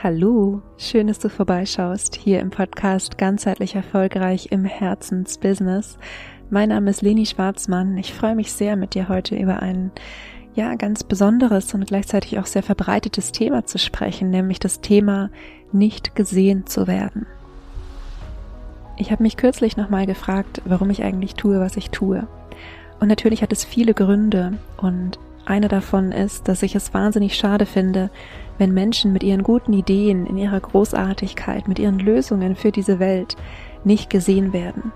Hallo, schön, dass du vorbeischaust hier im Podcast Ganzheitlich Erfolgreich im Herzensbusiness. Mein Name ist Leni Schwarzmann. Ich freue mich sehr, mit dir heute über ein ja ganz besonderes und gleichzeitig auch sehr verbreitetes Thema zu sprechen, nämlich das Thema nicht gesehen zu werden. Ich habe mich kürzlich nochmal gefragt, warum ich eigentlich tue, was ich tue. Und natürlich hat es viele Gründe und einer davon ist, dass ich es wahnsinnig schade finde, wenn Menschen mit ihren guten Ideen, in ihrer Großartigkeit, mit ihren Lösungen für diese Welt nicht gesehen werden.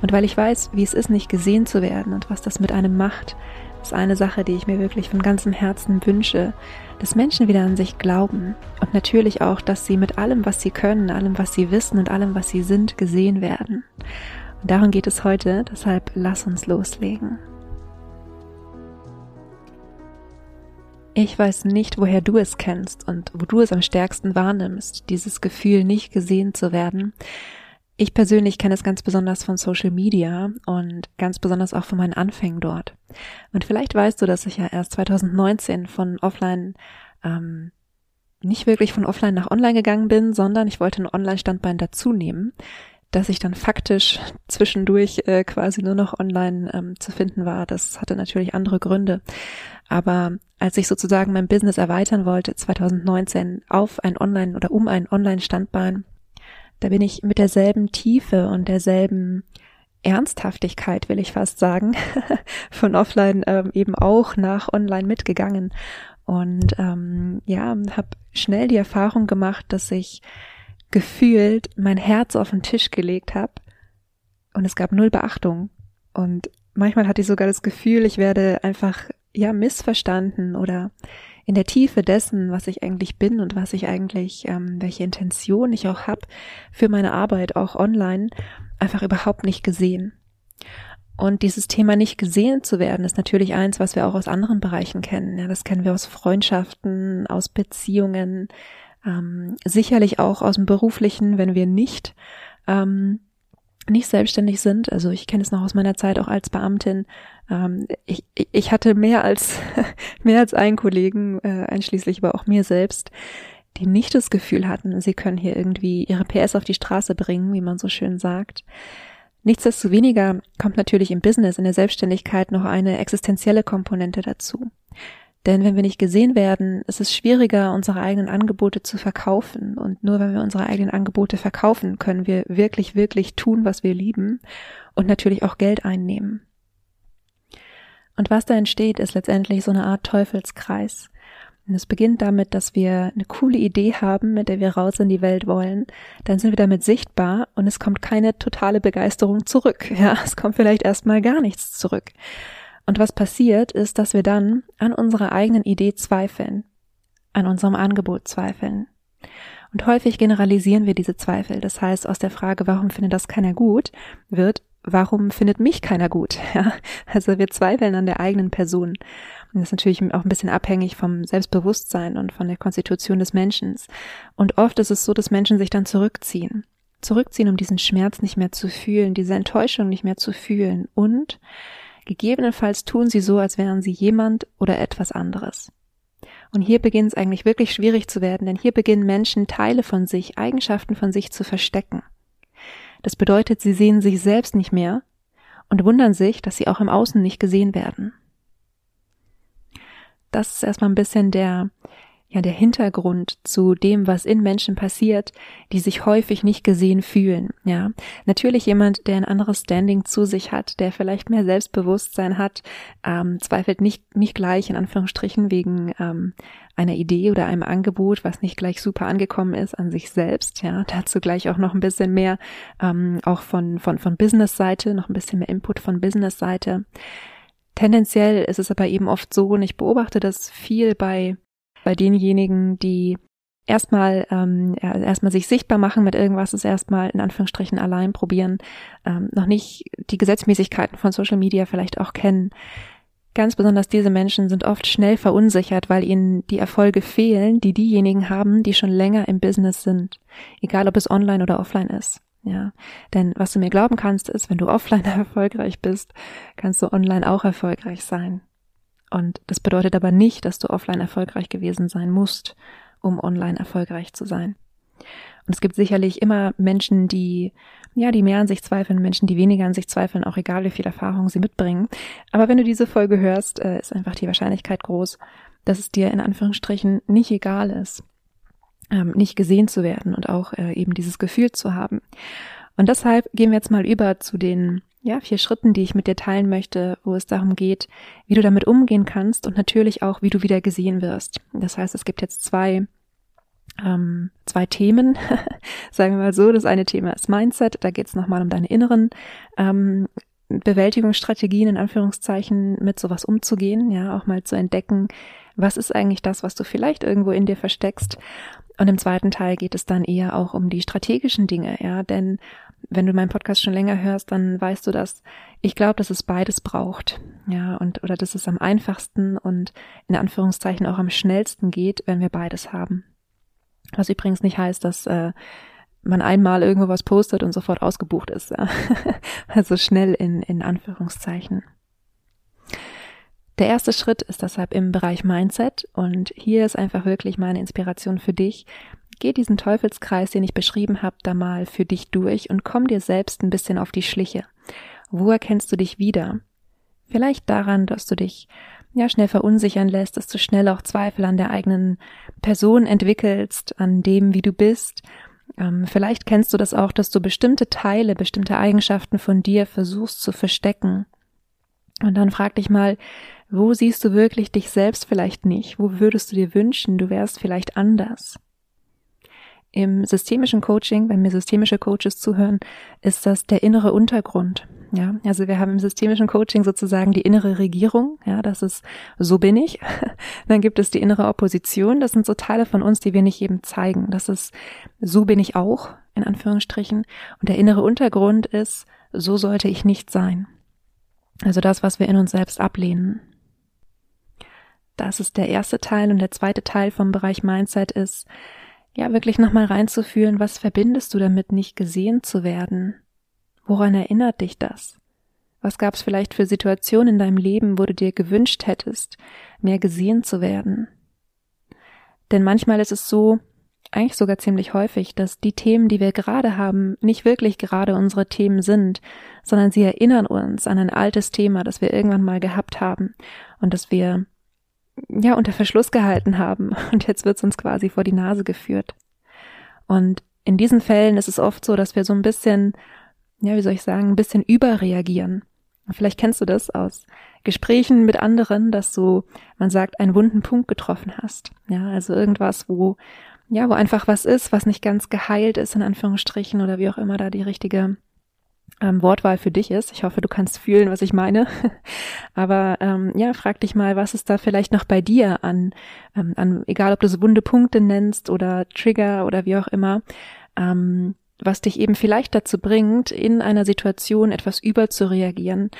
Und weil ich weiß, wie es ist, nicht gesehen zu werden und was das mit einem macht, ist eine Sache, die ich mir wirklich von ganzem Herzen wünsche, dass Menschen wieder an sich glauben und natürlich auch, dass sie mit allem, was sie können, allem, was sie wissen und allem, was sie sind, gesehen werden. Und darum geht es heute, deshalb lass uns loslegen. Ich weiß nicht, woher du es kennst und wo du es am stärksten wahrnimmst, dieses Gefühl, nicht gesehen zu werden. Ich persönlich kenne es ganz besonders von Social Media und ganz besonders auch von meinen Anfängen dort. Und vielleicht weißt du, dass ich ja erst 2019 von offline ähm, nicht wirklich von offline nach online gegangen bin, sondern ich wollte ein Online-Standbein dazu nehmen, dass ich dann faktisch zwischendurch äh, quasi nur noch online ähm, zu finden war. Das hatte natürlich andere Gründe. Aber als ich sozusagen mein Business erweitern wollte, 2019 auf ein Online oder um ein Online-Standbein, da bin ich mit derselben Tiefe und derselben Ernsthaftigkeit, will ich fast sagen, von offline ähm, eben auch nach online mitgegangen. Und ähm, ja, habe schnell die Erfahrung gemacht, dass ich gefühlt mein Herz auf den Tisch gelegt habe und es gab null Beachtung. Und manchmal hatte ich sogar das Gefühl, ich werde einfach ja missverstanden oder in der Tiefe dessen, was ich eigentlich bin und was ich eigentlich, ähm, welche Intention ich auch habe für meine Arbeit, auch online, einfach überhaupt nicht gesehen. Und dieses Thema nicht gesehen zu werden, ist natürlich eins, was wir auch aus anderen Bereichen kennen. Ja, das kennen wir aus Freundschaften, aus Beziehungen, ähm, sicherlich auch aus dem beruflichen, wenn wir nicht ähm, nicht selbstständig sind. Also ich kenne es noch aus meiner Zeit auch als Beamtin. Ähm, ich, ich hatte mehr als mehr als einen Kollegen, äh, einschließlich aber auch mir selbst, die nicht das Gefühl hatten, sie können hier irgendwie ihre PS auf die Straße bringen, wie man so schön sagt. Nichtsdestoweniger kommt natürlich im Business, in der Selbstständigkeit noch eine existenzielle Komponente dazu. Denn wenn wir nicht gesehen werden, ist es schwieriger, unsere eigenen Angebote zu verkaufen. Und nur wenn wir unsere eigenen Angebote verkaufen, können wir wirklich, wirklich tun, was wir lieben und natürlich auch Geld einnehmen. Und was da entsteht, ist letztendlich so eine Art Teufelskreis. Und es beginnt damit, dass wir eine coole Idee haben, mit der wir raus in die Welt wollen. Dann sind wir damit sichtbar und es kommt keine totale Begeisterung zurück. Ja, es kommt vielleicht erstmal gar nichts zurück. Und was passiert, ist, dass wir dann an unserer eigenen Idee zweifeln, an unserem Angebot zweifeln. Und häufig generalisieren wir diese Zweifel. Das heißt, aus der Frage, warum findet das keiner gut, wird, warum findet mich keiner gut? Ja, also wir zweifeln an der eigenen Person. Und das ist natürlich auch ein bisschen abhängig vom Selbstbewusstsein und von der Konstitution des Menschen. Und oft ist es so, dass Menschen sich dann zurückziehen. Zurückziehen, um diesen Schmerz nicht mehr zu fühlen, diese Enttäuschung nicht mehr zu fühlen und Gegebenenfalls tun sie so, als wären sie jemand oder etwas anderes. Und hier beginnt es eigentlich wirklich schwierig zu werden, denn hier beginnen Menschen Teile von sich, Eigenschaften von sich zu verstecken. Das bedeutet, sie sehen sich selbst nicht mehr und wundern sich, dass sie auch im Außen nicht gesehen werden. Das ist erstmal ein bisschen der, ja der Hintergrund zu dem, was in Menschen passiert, die sich häufig nicht gesehen fühlen. Ja, natürlich jemand, der ein anderes Standing zu sich hat, der vielleicht mehr Selbstbewusstsein hat, ähm, zweifelt nicht nicht gleich in Anführungsstrichen wegen ähm, einer Idee oder einem Angebot, was nicht gleich super angekommen ist an sich selbst. Ja, dazu gleich auch noch ein bisschen mehr ähm, auch von von von Business-Seite, noch ein bisschen mehr Input von Business-Seite. Tendenziell ist es aber eben oft so, und ich beobachte das viel bei bei denjenigen, die erstmal ähm, erstmal sich sichtbar machen mit irgendwas, ist erstmal in Anführungsstrichen allein probieren, ähm, noch nicht die Gesetzmäßigkeiten von Social Media vielleicht auch kennen. Ganz besonders diese Menschen sind oft schnell verunsichert, weil ihnen die Erfolge fehlen, die diejenigen haben, die schon länger im Business sind, egal ob es online oder offline ist. Ja, denn was du mir glauben kannst, ist, wenn du offline erfolgreich bist, kannst du online auch erfolgreich sein. Und das bedeutet aber nicht, dass du offline erfolgreich gewesen sein musst, um online erfolgreich zu sein. Und es gibt sicherlich immer Menschen, die, ja, die mehr an sich zweifeln, Menschen, die weniger an sich zweifeln, auch egal wie viel Erfahrung sie mitbringen. Aber wenn du diese Folge hörst, äh, ist einfach die Wahrscheinlichkeit groß, dass es dir in Anführungsstrichen nicht egal ist, ähm, nicht gesehen zu werden und auch äh, eben dieses Gefühl zu haben. Und deshalb gehen wir jetzt mal über zu den ja, vier Schritten, die ich mit dir teilen möchte, wo es darum geht, wie du damit umgehen kannst und natürlich auch, wie du wieder gesehen wirst. Das heißt, es gibt jetzt zwei ähm, zwei Themen, sagen wir mal so. Das eine Thema ist Mindset, da geht es nochmal um deine inneren ähm, Bewältigungsstrategien in Anführungszeichen mit sowas umzugehen, ja, auch mal zu entdecken, was ist eigentlich das, was du vielleicht irgendwo in dir versteckst. Und im zweiten Teil geht es dann eher auch um die strategischen Dinge, ja, denn wenn du meinen Podcast schon länger hörst, dann weißt du, dass ich glaube, dass es beides braucht. Ja, und oder dass es am einfachsten und in Anführungszeichen auch am schnellsten geht, wenn wir beides haben. Was übrigens nicht heißt, dass äh, man einmal irgendwo was postet und sofort ausgebucht ist. Ja. also schnell in, in Anführungszeichen. Der erste Schritt ist deshalb im Bereich Mindset und hier ist einfach wirklich meine Inspiration für dich. Geh diesen Teufelskreis, den ich beschrieben habe, da mal für dich durch und komm dir selbst ein bisschen auf die Schliche. Wo erkennst du dich wieder? Vielleicht daran, dass du dich ja schnell verunsichern lässt, dass du schnell auch Zweifel an der eigenen Person entwickelst, an dem, wie du bist. Ähm, vielleicht kennst du das auch, dass du bestimmte Teile, bestimmte Eigenschaften von dir versuchst zu verstecken. Und dann frag dich mal, wo siehst du wirklich dich selbst vielleicht nicht? Wo würdest du dir wünschen, du wärst vielleicht anders? Im systemischen Coaching, wenn mir systemische Coaches zuhören, ist das der innere Untergrund. Ja, also wir haben im systemischen Coaching sozusagen die innere Regierung. Ja, das ist so bin ich. Dann gibt es die innere Opposition. Das sind so Teile von uns, die wir nicht jedem zeigen. Das ist so bin ich auch in Anführungsstrichen. Und der innere Untergrund ist so sollte ich nicht sein. Also das, was wir in uns selbst ablehnen. Das ist der erste Teil und der zweite Teil vom Bereich Mindset ist, ja, wirklich nochmal reinzufühlen, was verbindest du damit, nicht gesehen zu werden? Woran erinnert dich das? Was gab es vielleicht für Situationen in deinem Leben, wo du dir gewünscht hättest, mehr gesehen zu werden? Denn manchmal ist es so, eigentlich sogar ziemlich häufig, dass die Themen, die wir gerade haben, nicht wirklich gerade unsere Themen sind, sondern sie erinnern uns an ein altes Thema, das wir irgendwann mal gehabt haben und das wir ja unter Verschluss gehalten haben und jetzt wird es uns quasi vor die Nase geführt. Und in diesen Fällen ist es oft so, dass wir so ein bisschen ja, wie soll ich sagen, ein bisschen überreagieren. Vielleicht kennst du das aus Gesprächen mit anderen, dass du, man sagt, einen wunden Punkt getroffen hast. Ja, also irgendwas, wo, ja, wo einfach was ist, was nicht ganz geheilt ist, in Anführungsstrichen, oder wie auch immer da die richtige ähm, Wortwahl für dich ist. Ich hoffe, du kannst fühlen, was ich meine. Aber ähm, ja, frag dich mal, was ist da vielleicht noch bei dir an, ähm, an egal ob du es wunde Punkte nennst oder Trigger oder wie auch immer, ähm, was dich eben vielleicht dazu bringt, in einer Situation etwas überzureagieren,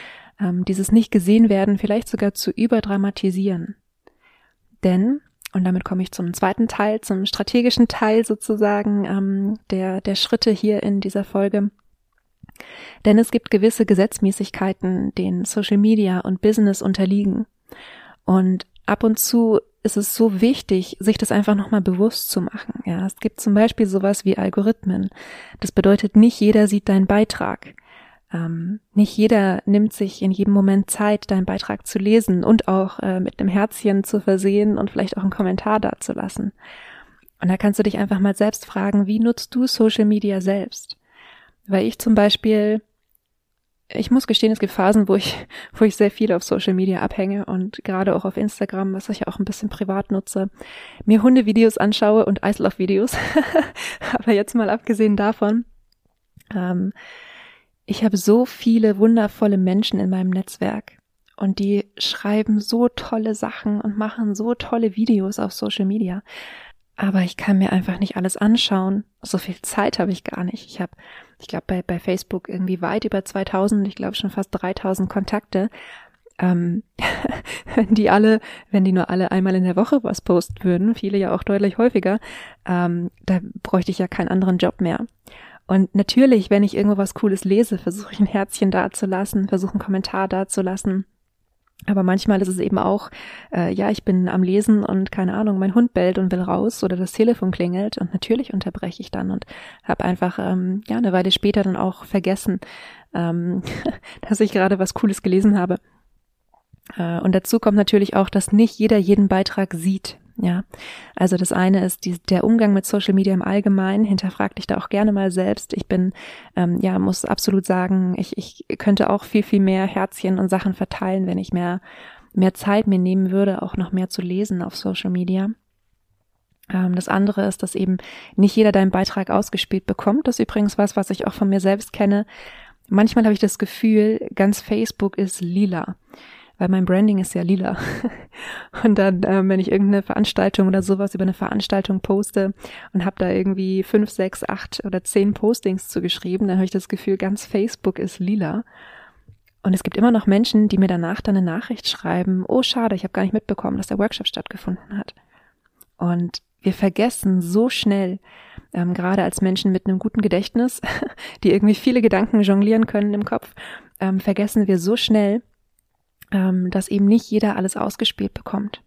ähm, dieses nicht gesehen werden, vielleicht sogar zu überdramatisieren. Denn, und damit komme ich zum zweiten Teil, zum strategischen Teil sozusagen ähm, der, der Schritte hier in dieser Folge, denn es gibt gewisse Gesetzmäßigkeiten, denen Social Media und Business unterliegen. Und ab und zu ist es so wichtig, sich das einfach nochmal bewusst zu machen. Ja, es gibt zum Beispiel sowas wie Algorithmen. Das bedeutet, nicht jeder sieht deinen Beitrag. Ähm, nicht jeder nimmt sich in jedem Moment Zeit, deinen Beitrag zu lesen und auch äh, mit einem Herzchen zu versehen und vielleicht auch einen Kommentar dazulassen. Und da kannst du dich einfach mal selbst fragen, wie nutzt du Social Media selbst? Weil ich zum Beispiel ich muss gestehen, es gibt Phasen, wo ich, wo ich sehr viel auf Social Media abhänge und gerade auch auf Instagram, was ich auch ein bisschen privat nutze, mir Hundevideos anschaue und Eislaufvideos. Aber jetzt mal abgesehen davon, ähm, ich habe so viele wundervolle Menschen in meinem Netzwerk und die schreiben so tolle Sachen und machen so tolle Videos auf Social Media. Aber ich kann mir einfach nicht alles anschauen. So viel Zeit habe ich gar nicht. Ich habe ich glaube, bei, bei Facebook irgendwie weit über 2000, ich glaube schon fast 3000 Kontakte. Ähm, wenn die alle, wenn die nur alle einmal in der Woche was posten würden, viele ja auch deutlich häufiger, ähm, da bräuchte ich ja keinen anderen Job mehr. Und natürlich, wenn ich irgendwo was Cooles lese, versuche ich ein Herzchen dazulassen, versuche einen Kommentar dazulassen. Aber manchmal ist es eben auch, äh, ja, ich bin am Lesen und keine Ahnung, mein Hund bellt und will raus oder das Telefon klingelt und natürlich unterbreche ich dann und habe einfach ähm, ja eine Weile später dann auch vergessen, ähm, dass ich gerade was Cooles gelesen habe. Äh, und dazu kommt natürlich auch, dass nicht jeder jeden Beitrag sieht. Ja, also das eine ist die, der Umgang mit Social Media im Allgemeinen. Hinterfrag dich da auch gerne mal selbst. Ich bin, ähm, ja, muss absolut sagen, ich, ich könnte auch viel, viel mehr Herzchen und Sachen verteilen, wenn ich mehr, mehr Zeit mir nehmen würde, auch noch mehr zu lesen auf Social Media. Ähm, das andere ist, dass eben nicht jeder deinen Beitrag ausgespielt bekommt. Das ist übrigens was, was ich auch von mir selbst kenne. Manchmal habe ich das Gefühl, ganz Facebook ist lila weil mein Branding ist ja lila. Und dann, ähm, wenn ich irgendeine Veranstaltung oder sowas über eine Veranstaltung poste und habe da irgendwie fünf, sechs, acht oder zehn Postings zugeschrieben, dann habe ich das Gefühl, ganz Facebook ist lila. Und es gibt immer noch Menschen, die mir danach dann eine Nachricht schreiben, oh schade, ich habe gar nicht mitbekommen, dass der Workshop stattgefunden hat. Und wir vergessen so schnell, ähm, gerade als Menschen mit einem guten Gedächtnis, die irgendwie viele Gedanken jonglieren können im Kopf, ähm, vergessen wir so schnell, ähm, dass eben nicht jeder alles ausgespielt bekommt.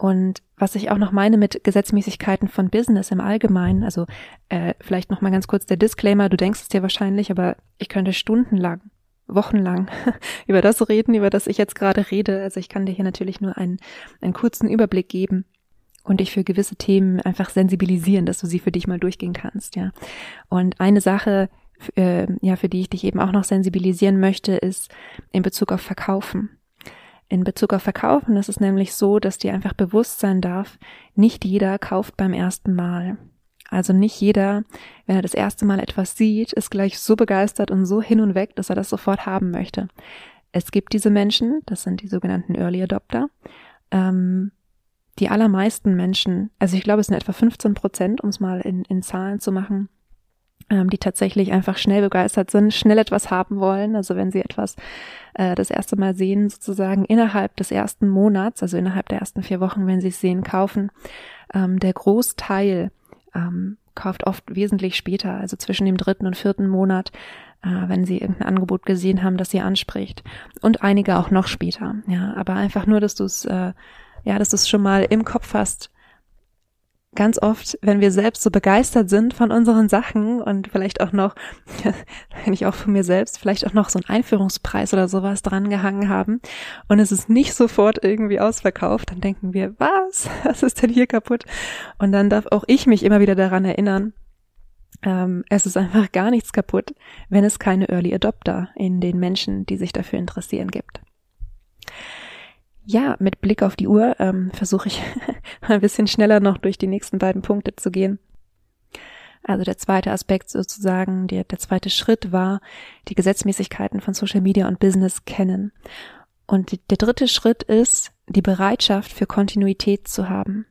Und was ich auch noch meine mit Gesetzmäßigkeiten von Business im Allgemeinen, also äh, vielleicht noch mal ganz kurz der Disclaimer, du denkst es dir wahrscheinlich, aber ich könnte stundenlang, wochenlang über das reden, über das ich jetzt gerade rede. Also ich kann dir hier natürlich nur einen, einen kurzen Überblick geben und dich für gewisse Themen einfach sensibilisieren, dass du sie für dich mal durchgehen kannst, ja. Und eine Sache, äh, ja, für die ich dich eben auch noch sensibilisieren möchte, ist in Bezug auf Verkaufen. In Bezug auf Verkaufen ist es nämlich so, dass dir einfach bewusst sein darf, nicht jeder kauft beim ersten Mal. Also nicht jeder, wenn er das erste Mal etwas sieht, ist gleich so begeistert und so hin und weg, dass er das sofort haben möchte. Es gibt diese Menschen, das sind die sogenannten Early Adopter. Ähm, die allermeisten Menschen, also ich glaube, es sind etwa 15 Prozent, um es mal in, in Zahlen zu machen, die tatsächlich einfach schnell begeistert sind, schnell etwas haben wollen. Also wenn sie etwas äh, das erste Mal sehen, sozusagen innerhalb des ersten Monats, also innerhalb der ersten vier Wochen, wenn sie es sehen, kaufen. Ähm, der Großteil ähm, kauft oft wesentlich später, also zwischen dem dritten und vierten Monat, äh, wenn sie irgendein Angebot gesehen haben, das sie anspricht. Und einige auch noch später. Ja, aber einfach nur, dass du es, äh, ja, dass du es schon mal im Kopf hast ganz oft, wenn wir selbst so begeistert sind von unseren Sachen und vielleicht auch noch, wenn ich auch von mir selbst, vielleicht auch noch so einen Einführungspreis oder sowas dran gehangen haben und es ist nicht sofort irgendwie ausverkauft, dann denken wir, was? Was ist denn hier kaputt? Und dann darf auch ich mich immer wieder daran erinnern, ähm, es ist einfach gar nichts kaputt, wenn es keine Early Adopter in den Menschen, die sich dafür interessieren, gibt ja, mit Blick auf die Uhr ähm, versuche ich ein bisschen schneller noch durch die nächsten beiden Punkte zu gehen. Also der zweite Aspekt sozusagen, der, der zweite Schritt war, die Gesetzmäßigkeiten von Social Media und Business kennen. Und die, der dritte Schritt ist, die Bereitschaft für Kontinuität zu haben.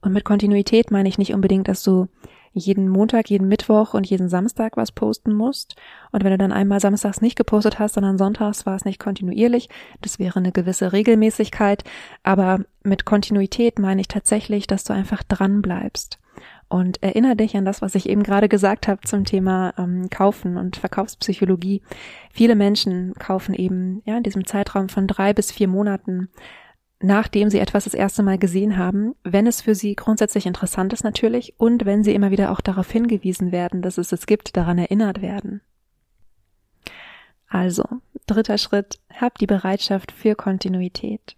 Und mit Kontinuität meine ich nicht unbedingt, dass du jeden Montag, jeden Mittwoch und jeden Samstag was posten musst. Und wenn du dann einmal samstags nicht gepostet hast, sondern sonntags war es nicht kontinuierlich, das wäre eine gewisse Regelmäßigkeit. Aber mit Kontinuität meine ich tatsächlich, dass du einfach dran bleibst. Und erinnere dich an das, was ich eben gerade gesagt habe zum Thema ähm, Kaufen und Verkaufspsychologie. Viele Menschen kaufen eben ja in diesem Zeitraum von drei bis vier Monaten nachdem sie etwas das erste Mal gesehen haben, wenn es für sie grundsätzlich interessant ist natürlich und wenn sie immer wieder auch darauf hingewiesen werden, dass es es gibt, daran erinnert werden. Also, dritter Schritt, hab die Bereitschaft für Kontinuität.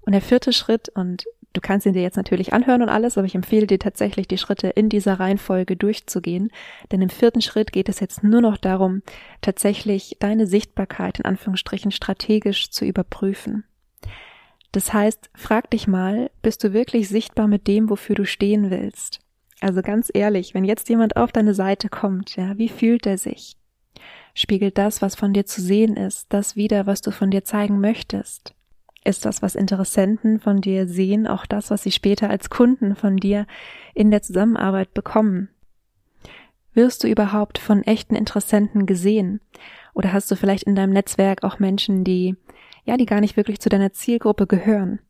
Und der vierte Schritt, und du kannst ihn dir jetzt natürlich anhören und alles, aber ich empfehle dir tatsächlich, die Schritte in dieser Reihenfolge durchzugehen, denn im vierten Schritt geht es jetzt nur noch darum, tatsächlich deine Sichtbarkeit in Anführungsstrichen strategisch zu überprüfen. Das heißt, frag dich mal, bist du wirklich sichtbar mit dem, wofür du stehen willst? Also ganz ehrlich, wenn jetzt jemand auf deine Seite kommt, ja, wie fühlt er sich? Spiegelt das, was von dir zu sehen ist, das wieder, was du von dir zeigen möchtest? Ist das, was Interessenten von dir sehen, auch das, was sie später als Kunden von dir in der Zusammenarbeit bekommen? Wirst du überhaupt von echten Interessenten gesehen? Oder hast du vielleicht in deinem Netzwerk auch Menschen, die ja, die gar nicht wirklich zu deiner Zielgruppe gehören.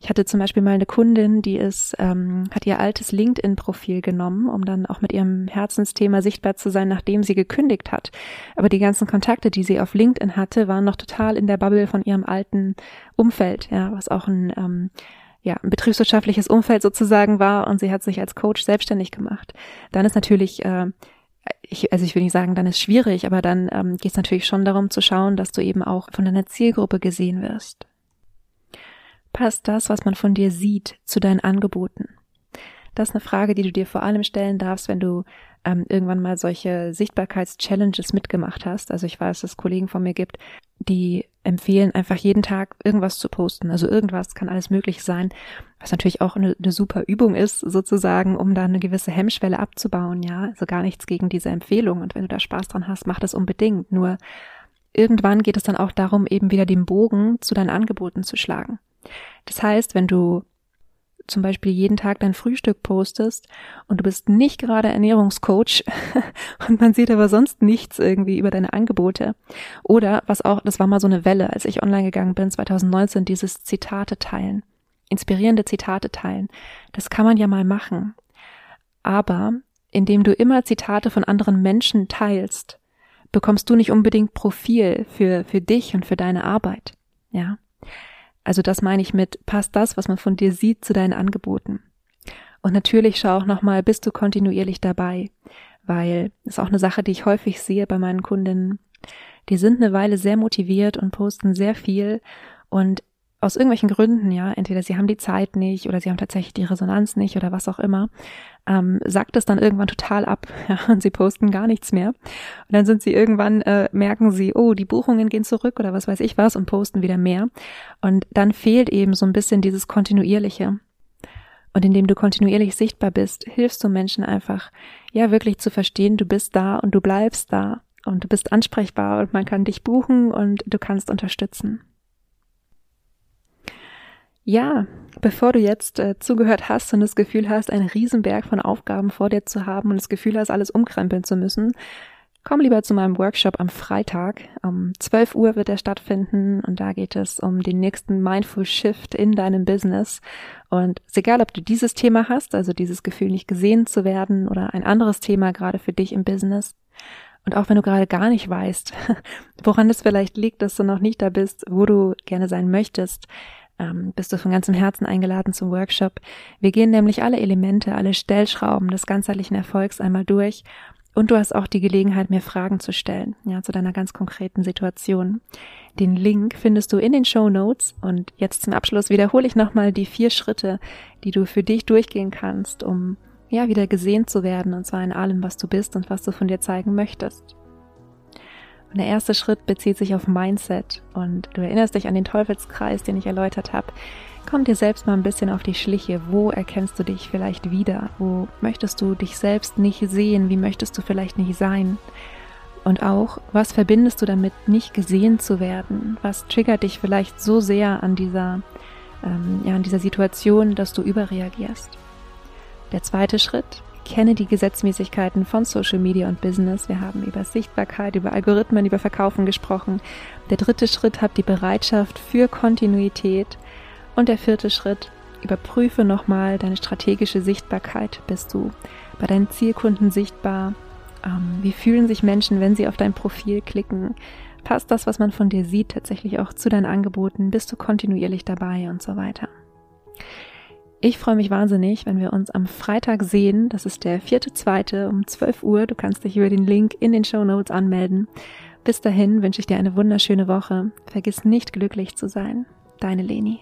Ich hatte zum Beispiel mal eine Kundin, die ist, ähm, hat ihr altes LinkedIn-Profil genommen, um dann auch mit ihrem Herzensthema sichtbar zu sein, nachdem sie gekündigt hat. Aber die ganzen Kontakte, die sie auf LinkedIn hatte, waren noch total in der Bubble von ihrem alten Umfeld, ja, was auch ein ähm, ja, ein betriebswirtschaftliches Umfeld sozusagen war und sie hat sich als Coach selbstständig gemacht. Dann ist natürlich äh, ich, also ich will nicht sagen, dann ist schwierig, aber dann ähm, geht es natürlich schon darum zu schauen, dass du eben auch von deiner Zielgruppe gesehen wirst. Passt das, was man von dir sieht, zu deinen Angeboten? Das ist eine Frage, die du dir vor allem stellen darfst, wenn du ähm, irgendwann mal solche Sichtbarkeits-Challenges mitgemacht hast. Also ich weiß, dass es Kollegen von mir gibt, die empfehlen, einfach jeden Tag irgendwas zu posten. Also irgendwas kann alles möglich sein, was natürlich auch eine, eine super Übung ist, sozusagen, um da eine gewisse Hemmschwelle abzubauen, ja. Also gar nichts gegen diese Empfehlung. Und wenn du da Spaß dran hast, mach das unbedingt. Nur irgendwann geht es dann auch darum, eben wieder den Bogen zu deinen Angeboten zu schlagen. Das heißt, wenn du zum Beispiel jeden Tag dein Frühstück postest und du bist nicht gerade Ernährungscoach und man sieht aber sonst nichts irgendwie über deine Angebote. Oder was auch, das war mal so eine Welle, als ich online gegangen bin, 2019, dieses Zitate teilen. Inspirierende Zitate teilen. Das kann man ja mal machen. Aber indem du immer Zitate von anderen Menschen teilst, bekommst du nicht unbedingt Profil für, für dich und für deine Arbeit. Ja. Also das meine ich mit, passt das, was man von dir sieht, zu deinen Angeboten. Und natürlich schau auch nochmal, bist du kontinuierlich dabei, weil ist auch eine Sache, die ich häufig sehe bei meinen Kundinnen. Die sind eine Weile sehr motiviert und posten sehr viel und aus irgendwelchen Gründen, ja, entweder sie haben die Zeit nicht oder sie haben tatsächlich die Resonanz nicht oder was auch immer, ähm, sagt es dann irgendwann total ab ja, und sie posten gar nichts mehr. Und dann sind sie irgendwann, äh, merken sie, oh, die Buchungen gehen zurück oder was weiß ich was und posten wieder mehr. Und dann fehlt eben so ein bisschen dieses Kontinuierliche. Und indem du kontinuierlich sichtbar bist, hilfst du Menschen einfach, ja, wirklich zu verstehen, du bist da und du bleibst da und du bist ansprechbar und man kann dich buchen und du kannst unterstützen. Ja, bevor du jetzt äh, zugehört hast und das Gefühl hast, einen Riesenberg von Aufgaben vor dir zu haben und das Gefühl hast, alles umkrempeln zu müssen, komm lieber zu meinem Workshop am Freitag. Um 12 Uhr wird er stattfinden und da geht es um den nächsten Mindful Shift in deinem Business. Und es ist egal, ob du dieses Thema hast, also dieses Gefühl nicht gesehen zu werden oder ein anderes Thema gerade für dich im Business. Und auch wenn du gerade gar nicht weißt, woran es vielleicht liegt, dass du noch nicht da bist, wo du gerne sein möchtest, ähm, bist du von ganzem Herzen eingeladen zum Workshop. Wir gehen nämlich alle Elemente, alle Stellschrauben des ganzheitlichen Erfolgs einmal durch und du hast auch die Gelegenheit, mir Fragen zu stellen, ja, zu deiner ganz konkreten Situation. Den Link findest du in den Show Notes und jetzt zum Abschluss wiederhole ich nochmal die vier Schritte, die du für dich durchgehen kannst, um ja, wieder gesehen zu werden und zwar in allem, was du bist und was du von dir zeigen möchtest. Und der erste Schritt bezieht sich auf Mindset und du erinnerst dich an den Teufelskreis, den ich erläutert habe. Komm dir selbst mal ein bisschen auf die Schliche. Wo erkennst du dich vielleicht wieder? Wo möchtest du dich selbst nicht sehen? Wie möchtest du vielleicht nicht sein? Und auch, was verbindest du damit, nicht gesehen zu werden? Was triggert dich vielleicht so sehr an dieser, ähm, ja, an dieser Situation, dass du überreagierst? Der zweite Schritt kenne die Gesetzmäßigkeiten von Social Media und Business. Wir haben über Sichtbarkeit, über Algorithmen, über Verkaufen gesprochen. Der dritte Schritt, hab die Bereitschaft für Kontinuität. Und der vierte Schritt, überprüfe nochmal deine strategische Sichtbarkeit. Bist du bei deinen Zielkunden sichtbar? Ähm, wie fühlen sich Menschen, wenn sie auf dein Profil klicken? Passt das, was man von dir sieht, tatsächlich auch zu deinen Angeboten? Bist du kontinuierlich dabei und so weiter? Ich freue mich wahnsinnig, wenn wir uns am Freitag sehen. Das ist der vierte, zweite um 12 Uhr. Du kannst dich über den Link in den Show Notes anmelden. Bis dahin wünsche ich dir eine wunderschöne Woche. Vergiss nicht glücklich zu sein. Deine Leni.